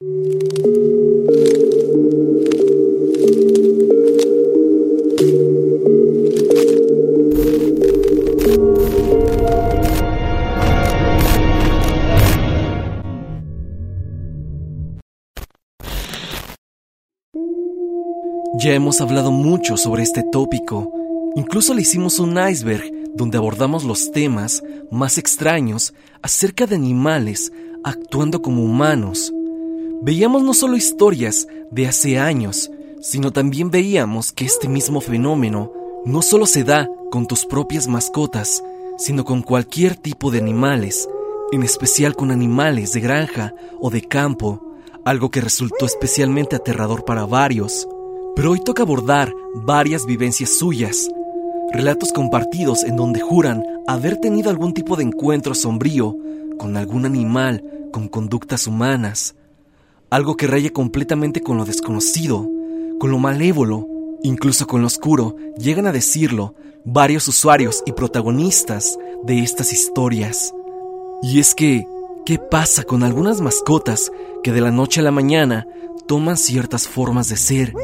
Ya hemos hablado mucho sobre este tópico. Incluso le hicimos un iceberg donde abordamos los temas más extraños acerca de animales actuando como humanos. Veíamos no solo historias de hace años, sino también veíamos que este mismo fenómeno no solo se da con tus propias mascotas, sino con cualquier tipo de animales, en especial con animales de granja o de campo, algo que resultó especialmente aterrador para varios. Pero hoy toca abordar varias vivencias suyas, relatos compartidos en donde juran haber tenido algún tipo de encuentro sombrío con algún animal con conductas humanas, algo que raya completamente con lo desconocido, con lo malévolo, incluso con lo oscuro, llegan a decirlo varios usuarios y protagonistas de estas historias. Y es que, ¿qué pasa con algunas mascotas que de la noche a la mañana toman ciertas formas de ser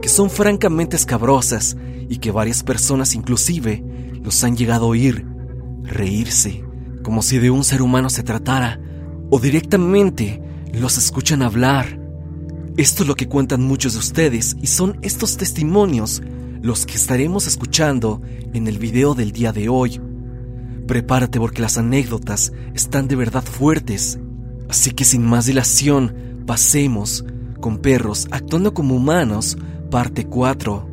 que son francamente escabrosas y que varias personas inclusive los han llegado a oír, reírse, como si de un ser humano se tratara, o directamente los escuchan hablar. Esto es lo que cuentan muchos de ustedes y son estos testimonios los que estaremos escuchando en el video del día de hoy. Prepárate porque las anécdotas están de verdad fuertes, así que sin más dilación, pasemos con perros actuando como humanos parte 4.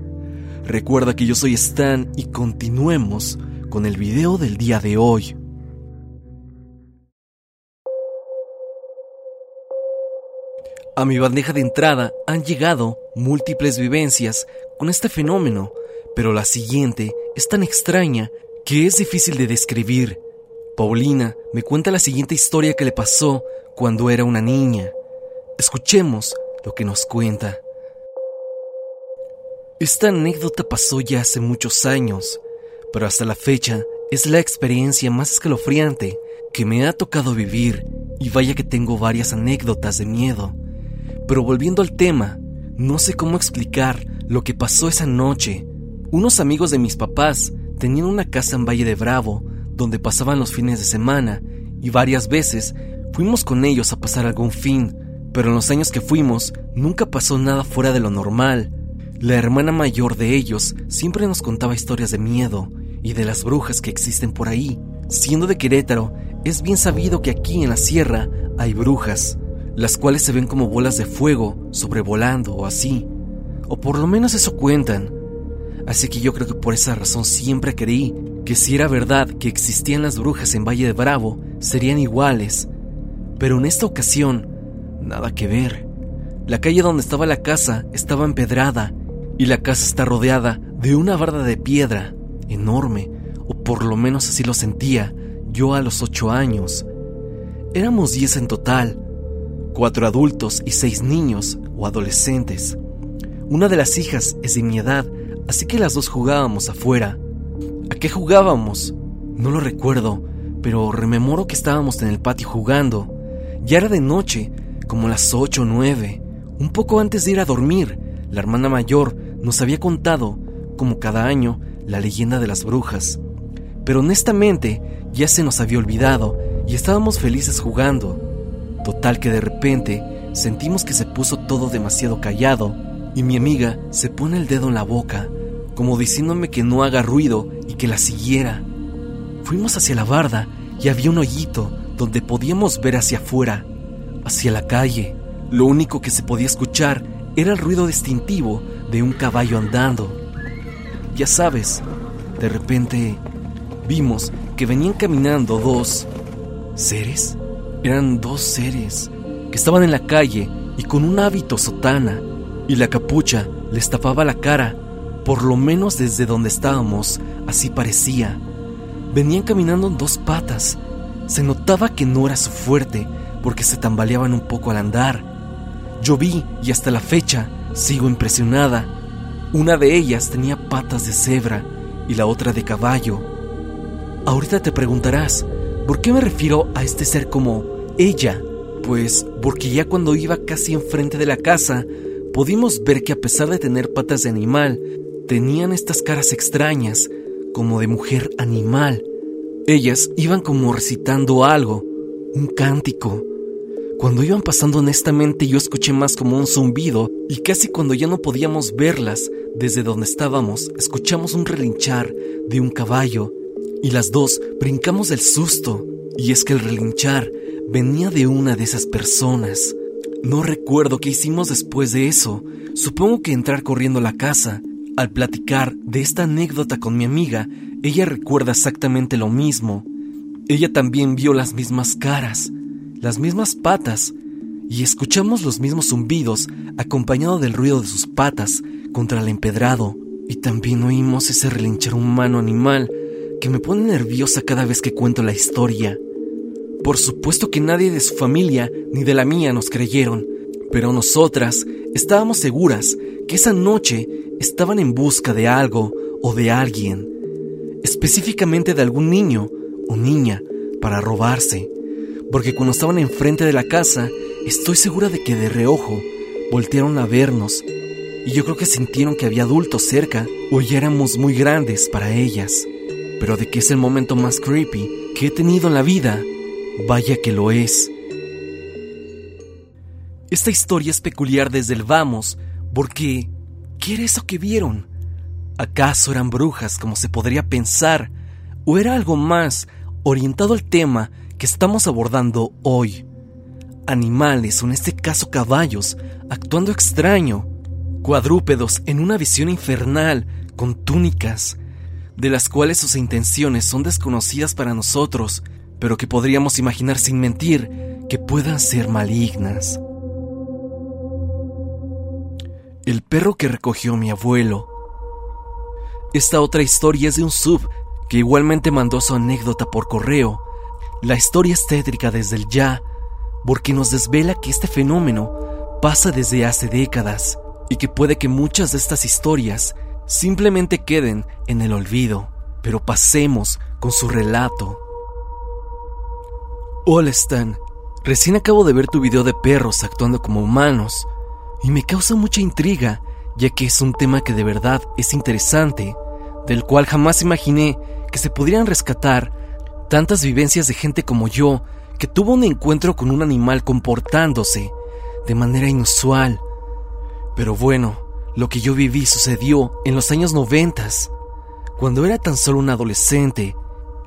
Recuerda que yo soy Stan y continuemos con el video del día de hoy. A mi bandeja de entrada han llegado múltiples vivencias con este fenómeno, pero la siguiente es tan extraña que es difícil de describir. Paulina me cuenta la siguiente historia que le pasó cuando era una niña. Escuchemos lo que nos cuenta. Esta anécdota pasó ya hace muchos años, pero hasta la fecha es la experiencia más escalofriante que me ha tocado vivir y vaya que tengo varias anécdotas de miedo. Pero volviendo al tema, no sé cómo explicar lo que pasó esa noche. Unos amigos de mis papás tenían una casa en Valle de Bravo donde pasaban los fines de semana y varias veces fuimos con ellos a pasar algún fin, pero en los años que fuimos nunca pasó nada fuera de lo normal. La hermana mayor de ellos siempre nos contaba historias de miedo y de las brujas que existen por ahí. Siendo de Querétaro, es bien sabido que aquí en la sierra hay brujas, las cuales se ven como bolas de fuego sobrevolando o así. O por lo menos eso cuentan. Así que yo creo que por esa razón siempre creí que si era verdad que existían las brujas en Valle de Bravo, serían iguales. Pero en esta ocasión, nada que ver. La calle donde estaba la casa estaba empedrada y la casa está rodeada de una barda de piedra enorme, o por lo menos así lo sentía yo a los ocho años. Éramos diez en total, cuatro adultos y seis niños o adolescentes. Una de las hijas es de mi edad, así que las dos jugábamos afuera. ¿A qué jugábamos? No lo recuerdo, pero rememoro que estábamos en el patio jugando. Ya era de noche, como las ocho o nueve, un poco antes de ir a dormir. La hermana mayor nos había contado, como cada año, la leyenda de las brujas. Pero honestamente ya se nos había olvidado y estábamos felices jugando. Total que de repente sentimos que se puso todo demasiado callado y mi amiga se pone el dedo en la boca, como diciéndome que no haga ruido y que la siguiera. Fuimos hacia la barda y había un hoyito donde podíamos ver hacia afuera, hacia la calle. Lo único que se podía escuchar era el ruido distintivo de un caballo andando. Ya sabes, de repente vimos que venían caminando dos seres. Eran dos seres que estaban en la calle y con un hábito sotana y la capucha les tapaba la cara, por lo menos desde donde estábamos, así parecía. Venían caminando en dos patas. Se notaba que no era su fuerte porque se tambaleaban un poco al andar. Yo vi y hasta la fecha sigo impresionada. Una de ellas tenía patas de cebra y la otra de caballo. Ahorita te preguntarás, ¿por qué me refiero a este ser como ella? Pues porque ya cuando iba casi enfrente de la casa, pudimos ver que a pesar de tener patas de animal, tenían estas caras extrañas, como de mujer animal. Ellas iban como recitando algo, un cántico. Cuando iban pasando honestamente yo escuché más como un zumbido y casi cuando ya no podíamos verlas desde donde estábamos, escuchamos un relinchar de un caballo y las dos brincamos del susto. Y es que el relinchar venía de una de esas personas. No recuerdo qué hicimos después de eso. Supongo que entrar corriendo a la casa. Al platicar de esta anécdota con mi amiga, ella recuerda exactamente lo mismo. Ella también vio las mismas caras, las mismas patas, y escuchamos los mismos zumbidos acompañado del ruido de sus patas contra el empedrado. Y también oímos ese relinchar humano animal que me pone nerviosa cada vez que cuento la historia. Por supuesto que nadie de su familia ni de la mía nos creyeron, pero nosotras estábamos seguras que esa noche estaban en busca de algo o de alguien, específicamente de algún niño o niña para robarse, porque cuando estaban enfrente de la casa, estoy segura de que de reojo voltearon a vernos y yo creo que sintieron que había adultos cerca o ya éramos muy grandes para ellas pero de que es el momento más creepy que he tenido en la vida, vaya que lo es. Esta historia es peculiar desde el vamos, porque ¿qué era eso que vieron? ¿Acaso eran brujas como se podría pensar? ¿O era algo más orientado al tema que estamos abordando hoy? Animales, o en este caso caballos, actuando extraño, cuadrúpedos en una visión infernal, con túnicas, de las cuales sus intenciones son desconocidas para nosotros, pero que podríamos imaginar sin mentir que puedan ser malignas. El perro que recogió mi abuelo. Esta otra historia es de un sub que igualmente mandó su anécdota por correo. La historia es tétrica desde el ya, porque nos desvela que este fenómeno pasa desde hace décadas y que puede que muchas de estas historias simplemente queden en el olvido, pero pasemos con su relato. Hola Stan, recién acabo de ver tu video de perros actuando como humanos y me causa mucha intriga ya que es un tema que de verdad es interesante, del cual jamás imaginé que se pudieran rescatar tantas vivencias de gente como yo que tuvo un encuentro con un animal comportándose de manera inusual. Pero bueno, lo que yo viví sucedió en los años noventas, cuando era tan solo un adolescente.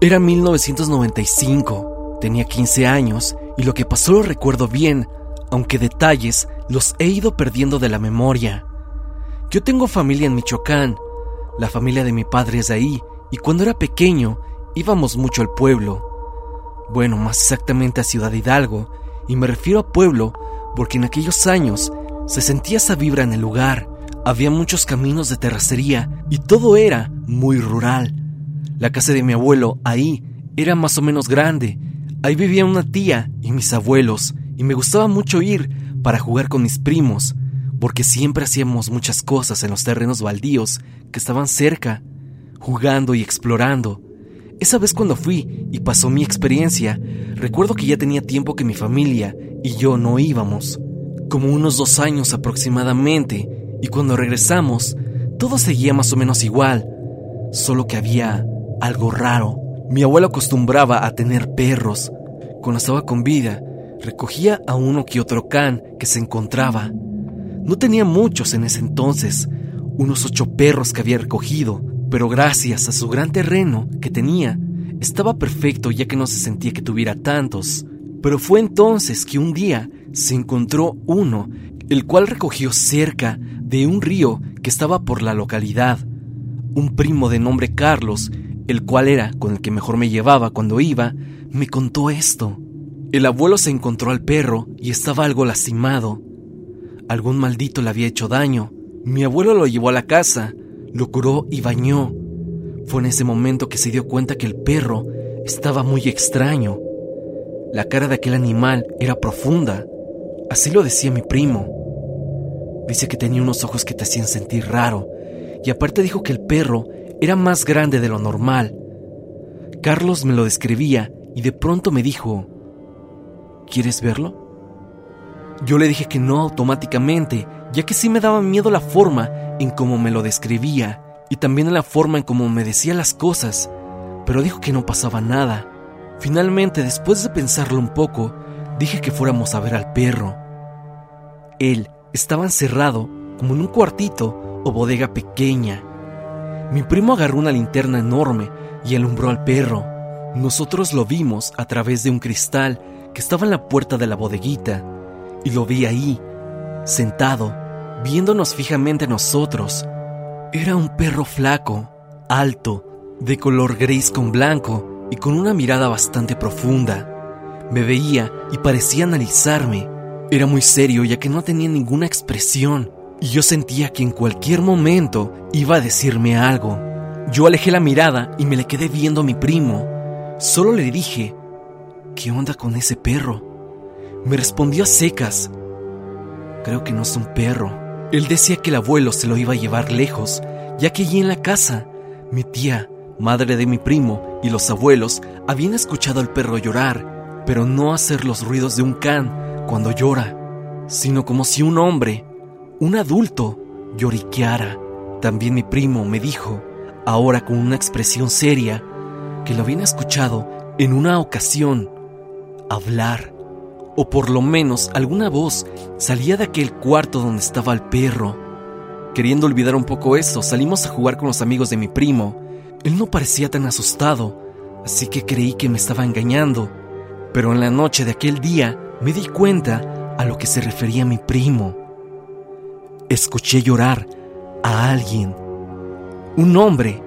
Era 1995, tenía 15 años y lo que pasó lo recuerdo bien, aunque detalles los he ido perdiendo de la memoria. Yo tengo familia en Michoacán, la familia de mi padre es ahí, y cuando era pequeño íbamos mucho al pueblo. Bueno, más exactamente a Ciudad Hidalgo, y me refiero a pueblo porque en aquellos años se sentía esa vibra en el lugar, había muchos caminos de terracería y todo era muy rural. La casa de mi abuelo ahí era más o menos grande. Ahí vivía una tía y mis abuelos y me gustaba mucho ir para jugar con mis primos, porque siempre hacíamos muchas cosas en los terrenos baldíos que estaban cerca, jugando y explorando. Esa vez cuando fui y pasó mi experiencia, recuerdo que ya tenía tiempo que mi familia y yo no íbamos, como unos dos años aproximadamente, y cuando regresamos, todo seguía más o menos igual, solo que había algo raro. Mi abuelo acostumbraba a tener perros. Cuando estaba con vida, recogía a uno que otro can que se encontraba. No tenía muchos en ese entonces, unos ocho perros que había recogido, pero gracias a su gran terreno que tenía, estaba perfecto ya que no se sentía que tuviera tantos. Pero fue entonces que un día se encontró uno, el cual recogió cerca de un río que estaba por la localidad. Un primo de nombre Carlos, el cual era con el que mejor me llevaba cuando iba, me contó esto. El abuelo se encontró al perro y estaba algo lastimado. Algún maldito le había hecho daño. Mi abuelo lo llevó a la casa, lo curó y bañó. Fue en ese momento que se dio cuenta que el perro estaba muy extraño. La cara de aquel animal era profunda. Así lo decía mi primo. Dice que tenía unos ojos que te hacían sentir raro, y aparte dijo que el perro era más grande de lo normal. Carlos me lo describía y de pronto me dijo, ¿Quieres verlo? Yo le dije que no automáticamente, ya que sí me daba miedo la forma en cómo me lo describía y también la forma en cómo me decía las cosas, pero dijo que no pasaba nada. Finalmente, después de pensarlo un poco, dije que fuéramos a ver al perro. Él estaba encerrado como en un cuartito o bodega pequeña. Mi primo agarró una linterna enorme y alumbró al perro. Nosotros lo vimos a través de un cristal que estaba en la puerta de la bodeguita y lo vi ahí, sentado, viéndonos fijamente a nosotros. Era un perro flaco, alto, de color gris con blanco y con una mirada bastante profunda. Me veía y parecía analizarme. Era muy serio ya que no tenía ninguna expresión y yo sentía que en cualquier momento iba a decirme algo. Yo alejé la mirada y me le quedé viendo a mi primo. Solo le dije, ¿qué onda con ese perro? Me respondió a secas, creo que no es un perro. Él decía que el abuelo se lo iba a llevar lejos, ya que allí en la casa, mi tía, madre de mi primo, y los abuelos habían escuchado al perro llorar, pero no hacer los ruidos de un can cuando llora, sino como si un hombre, un adulto, lloriqueara. También mi primo me dijo, ahora con una expresión seria, que lo habían escuchado en una ocasión hablar, o por lo menos alguna voz salía de aquel cuarto donde estaba el perro. Queriendo olvidar un poco eso, salimos a jugar con los amigos de mi primo. Él no parecía tan asustado, así que creí que me estaba engañando. Pero en la noche de aquel día me di cuenta a lo que se refería mi primo. Escuché llorar a alguien, un hombre,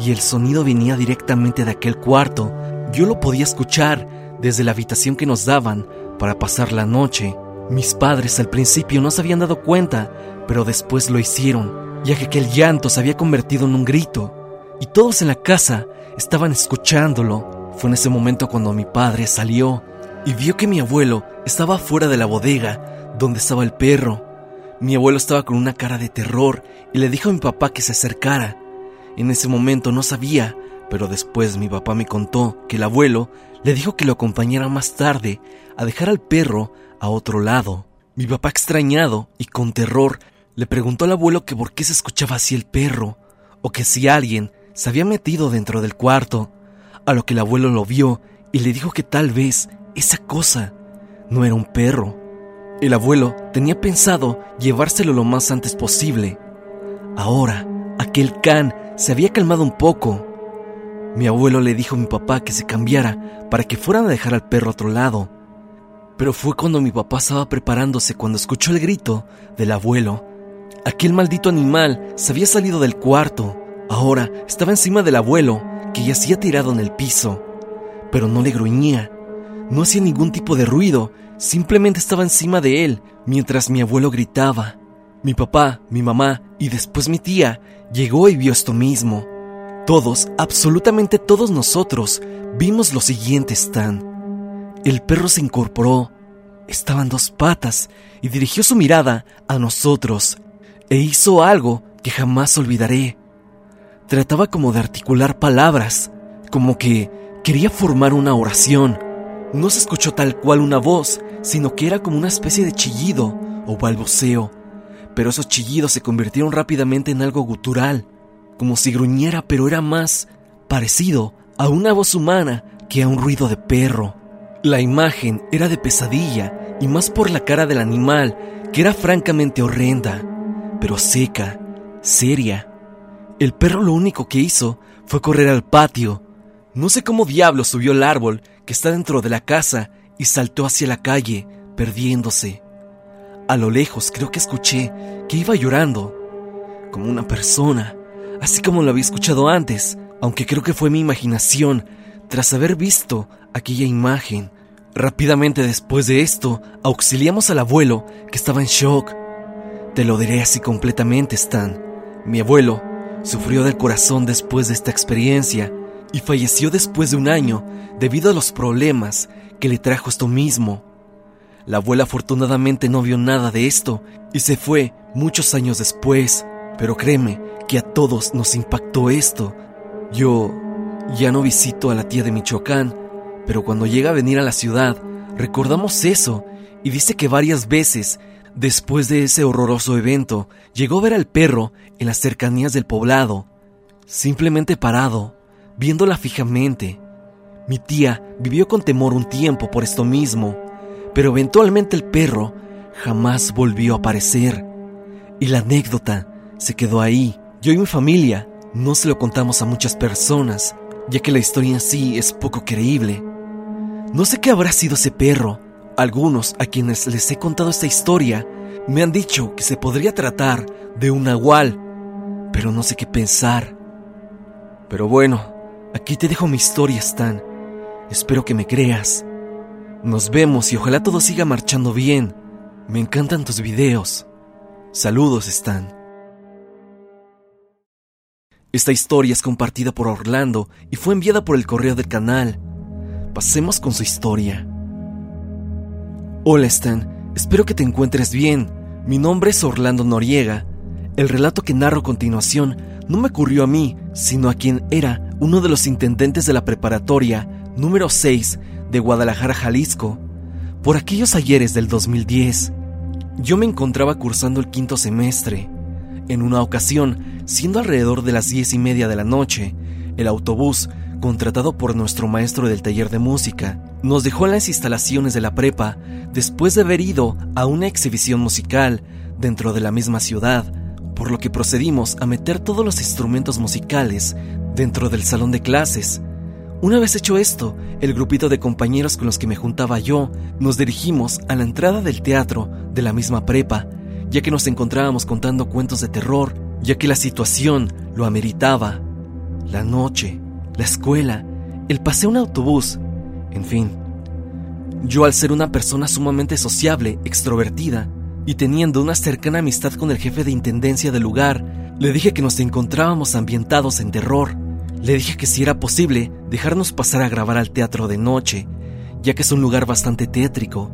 y el sonido venía directamente de aquel cuarto. Yo lo podía escuchar desde la habitación que nos daban para pasar la noche. Mis padres al principio no se habían dado cuenta, pero después lo hicieron, ya que aquel llanto se había convertido en un grito, y todos en la casa estaban escuchándolo. Fue en ese momento cuando mi padre salió y vio que mi abuelo estaba fuera de la bodega donde estaba el perro. Mi abuelo estaba con una cara de terror y le dijo a mi papá que se acercara. En ese momento no sabía, pero después mi papá me contó que el abuelo le dijo que lo acompañara más tarde a dejar al perro a otro lado. Mi papá extrañado y con terror le preguntó al abuelo que por qué se escuchaba así el perro, o que si alguien se había metido dentro del cuarto, a lo que el abuelo lo vio y le dijo que tal vez esa cosa no era un perro. El abuelo tenía pensado llevárselo lo más antes posible. Ahora, aquel can se había calmado un poco. Mi abuelo le dijo a mi papá que se cambiara para que fueran a dejar al perro a otro lado. Pero fue cuando mi papá estaba preparándose cuando escuchó el grito del abuelo. Aquel maldito animal se había salido del cuarto. Ahora estaba encima del abuelo, que yacía tirado en el piso. Pero no le gruñía. No hacía ningún tipo de ruido, simplemente estaba encima de él, mientras mi abuelo gritaba. Mi papá, mi mamá y después mi tía llegó y vio esto mismo. Todos, absolutamente todos nosotros, vimos lo siguiente, Stan. El perro se incorporó, estaba en dos patas y dirigió su mirada a nosotros e hizo algo que jamás olvidaré. Trataba como de articular palabras, como que quería formar una oración. No se escuchó tal cual una voz, sino que era como una especie de chillido o balbuceo, pero esos chillidos se convirtieron rápidamente en algo gutural, como si gruñera, pero era más parecido a una voz humana que a un ruido de perro. La imagen era de pesadilla y más por la cara del animal, que era francamente horrenda, pero seca, seria. El perro lo único que hizo fue correr al patio. No sé cómo diablo subió el árbol que está dentro de la casa y saltó hacia la calle, perdiéndose. A lo lejos creo que escuché que iba llorando, como una persona, así como lo había escuchado antes, aunque creo que fue mi imaginación tras haber visto aquella imagen. Rápidamente después de esto, auxiliamos al abuelo, que estaba en shock. Te lo diré así completamente, Stan. Mi abuelo sufrió del corazón después de esta experiencia y falleció después de un año debido a los problemas que le trajo esto mismo. La abuela afortunadamente no vio nada de esto y se fue muchos años después, pero créeme que a todos nos impactó esto. Yo ya no visito a la tía de Michoacán, pero cuando llega a venir a la ciudad, recordamos eso y dice que varias veces, después de ese horroroso evento, llegó a ver al perro en las cercanías del poblado, simplemente parado, viéndola fijamente. Mi tía vivió con temor un tiempo por esto mismo, pero eventualmente el perro jamás volvió a aparecer. Y la anécdota se quedó ahí. Yo y mi familia no se lo contamos a muchas personas, ya que la historia en sí es poco creíble. No sé qué habrá sido ese perro. Algunos a quienes les he contado esta historia me han dicho que se podría tratar de un nahual, pero no sé qué pensar. Pero bueno, aquí te dejo mi historia, Stan. Espero que me creas. Nos vemos y ojalá todo siga marchando bien. Me encantan tus videos. Saludos, Stan. Esta historia es compartida por Orlando y fue enviada por el correo del canal. Pasemos con su historia. Hola Stan, espero que te encuentres bien. Mi nombre es Orlando Noriega. El relato que narro a continuación no me ocurrió a mí, sino a quien era uno de los intendentes de la preparatoria número 6 de Guadalajara, Jalisco, por aquellos ayeres del 2010. Yo me encontraba cursando el quinto semestre. En una ocasión, siendo alrededor de las diez y media de la noche, el autobús, contratado por nuestro maestro del taller de música, nos dejó en las instalaciones de la prepa después de haber ido a una exhibición musical dentro de la misma ciudad, por lo que procedimos a meter todos los instrumentos musicales dentro del salón de clases, una vez hecho esto, el grupito de compañeros con los que me juntaba yo nos dirigimos a la entrada del teatro de la misma prepa, ya que nos encontrábamos contando cuentos de terror, ya que la situación lo ameritaba. La noche, la escuela, el paseo en autobús, en fin. Yo al ser una persona sumamente sociable, extrovertida, y teniendo una cercana amistad con el jefe de intendencia del lugar, le dije que nos encontrábamos ambientados en terror le dije que si era posible dejarnos pasar a grabar al teatro de noche, ya que es un lugar bastante tétrico,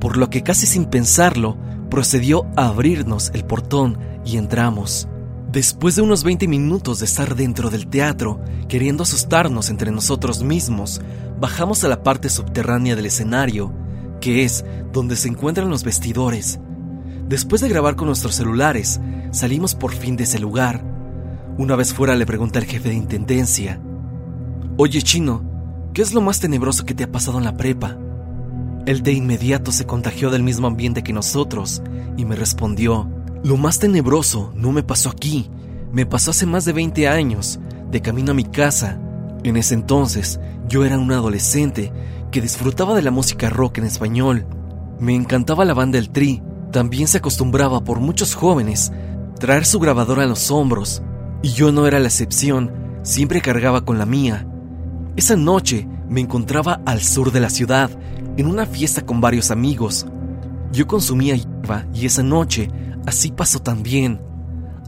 por lo que casi sin pensarlo procedió a abrirnos el portón y entramos. Después de unos 20 minutos de estar dentro del teatro, queriendo asustarnos entre nosotros mismos, bajamos a la parte subterránea del escenario, que es donde se encuentran los vestidores. Después de grabar con nuestros celulares, salimos por fin de ese lugar una vez fuera le pregunté al jefe de intendencia, Oye chino, ¿qué es lo más tenebroso que te ha pasado en la prepa? Él de inmediato se contagió del mismo ambiente que nosotros y me respondió, Lo más tenebroso no me pasó aquí, me pasó hace más de 20 años, de camino a mi casa. En ese entonces yo era un adolescente que disfrutaba de la música rock en español. Me encantaba la banda El Tri, también se acostumbraba por muchos jóvenes traer su grabadora a los hombros y yo no era la excepción, siempre cargaba con la mía. Esa noche me encontraba al sur de la ciudad, en una fiesta con varios amigos. Yo consumía hierba y esa noche así pasó también.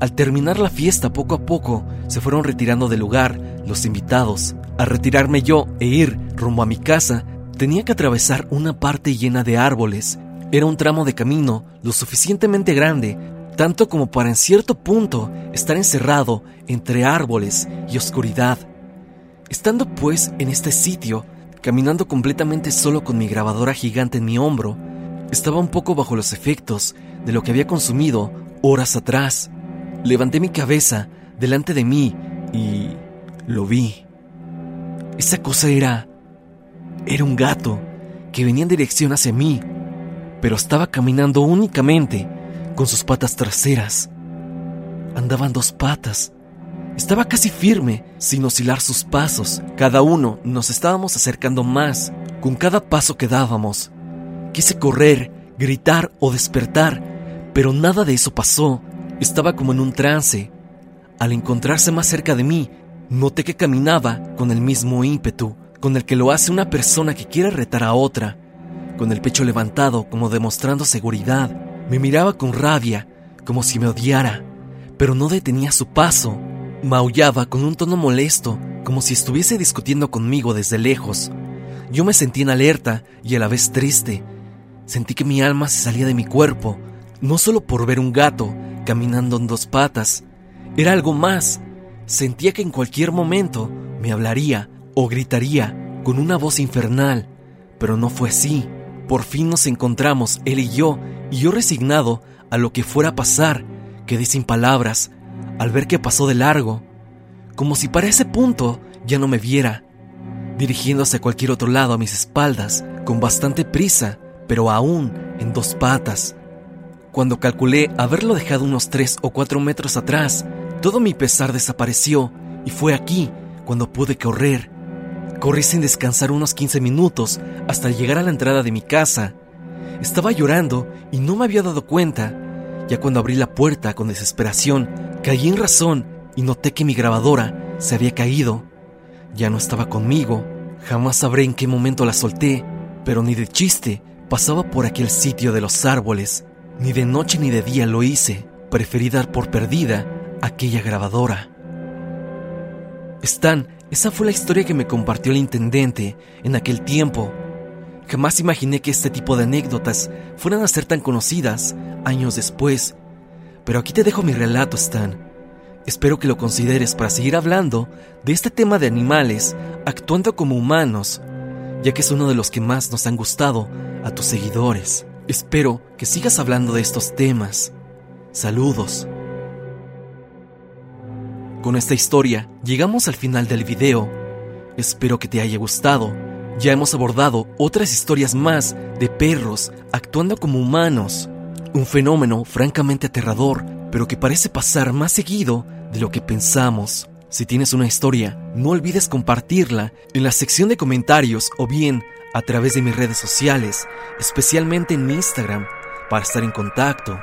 Al terminar la fiesta, poco a poco se fueron retirando del lugar los invitados. Al retirarme yo e ir rumbo a mi casa, tenía que atravesar una parte llena de árboles. Era un tramo de camino lo suficientemente grande tanto como para en cierto punto estar encerrado entre árboles y oscuridad. Estando pues en este sitio, caminando completamente solo con mi grabadora gigante en mi hombro, estaba un poco bajo los efectos de lo que había consumido horas atrás. Levanté mi cabeza delante de mí y lo vi. Esa cosa era... era un gato que venía en dirección hacia mí, pero estaba caminando únicamente con sus patas traseras. Andaban dos patas. Estaba casi firme, sin oscilar sus pasos. Cada uno nos estábamos acercando más con cada paso que dábamos. Quise correr, gritar o despertar, pero nada de eso pasó. Estaba como en un trance. Al encontrarse más cerca de mí, noté que caminaba con el mismo ímpetu con el que lo hace una persona que quiere retar a otra, con el pecho levantado como demostrando seguridad me miraba con rabia, como si me odiara, pero no detenía su paso. Maullaba con un tono molesto, como si estuviese discutiendo conmigo desde lejos. Yo me sentí en alerta y a la vez triste. Sentí que mi alma se salía de mi cuerpo, no solo por ver un gato caminando en dos patas, era algo más. Sentía que en cualquier momento me hablaría o gritaría con una voz infernal, pero no fue así. Por fin nos encontramos, él y yo, y yo resignado a lo que fuera a pasar, quedé sin palabras al ver que pasó de largo, como si para ese punto ya no me viera, dirigiéndose a cualquier otro lado a mis espaldas, con bastante prisa, pero aún en dos patas. Cuando calculé haberlo dejado unos tres o cuatro metros atrás, todo mi pesar desapareció y fue aquí cuando pude correr. Corrí sin descansar unos 15 minutos hasta llegar a la entrada de mi casa. Estaba llorando y no me había dado cuenta. Ya cuando abrí la puerta con desesperación, caí en razón y noté que mi grabadora se había caído. Ya no estaba conmigo. Jamás sabré en qué momento la solté, pero ni de chiste pasaba por aquel sitio de los árboles. Ni de noche ni de día lo hice. Preferí dar por perdida aquella grabadora. Stan esa fue la historia que me compartió el intendente en aquel tiempo. Jamás imaginé que este tipo de anécdotas fueran a ser tan conocidas años después. Pero aquí te dejo mi relato, Stan. Espero que lo consideres para seguir hablando de este tema de animales actuando como humanos, ya que es uno de los que más nos han gustado a tus seguidores. Espero que sigas hablando de estos temas. Saludos. Con esta historia llegamos al final del video. Espero que te haya gustado. Ya hemos abordado otras historias más de perros actuando como humanos. Un fenómeno francamente aterrador, pero que parece pasar más seguido de lo que pensamos. Si tienes una historia, no olvides compartirla en la sección de comentarios o bien a través de mis redes sociales, especialmente en Instagram, para estar en contacto.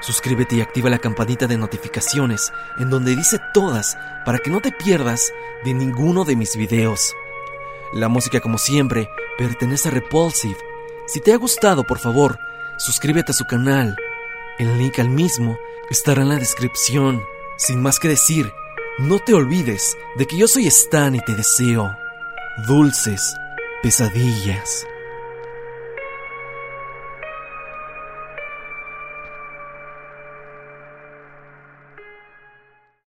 Suscríbete y activa la campanita de notificaciones en donde dice todas para que no te pierdas de ninguno de mis videos. La música como siempre pertenece a Repulsive. Si te ha gustado, por favor, suscríbete a su canal. El link al mismo estará en la descripción. Sin más que decir, no te olvides de que yo soy Stan y te deseo dulces pesadillas.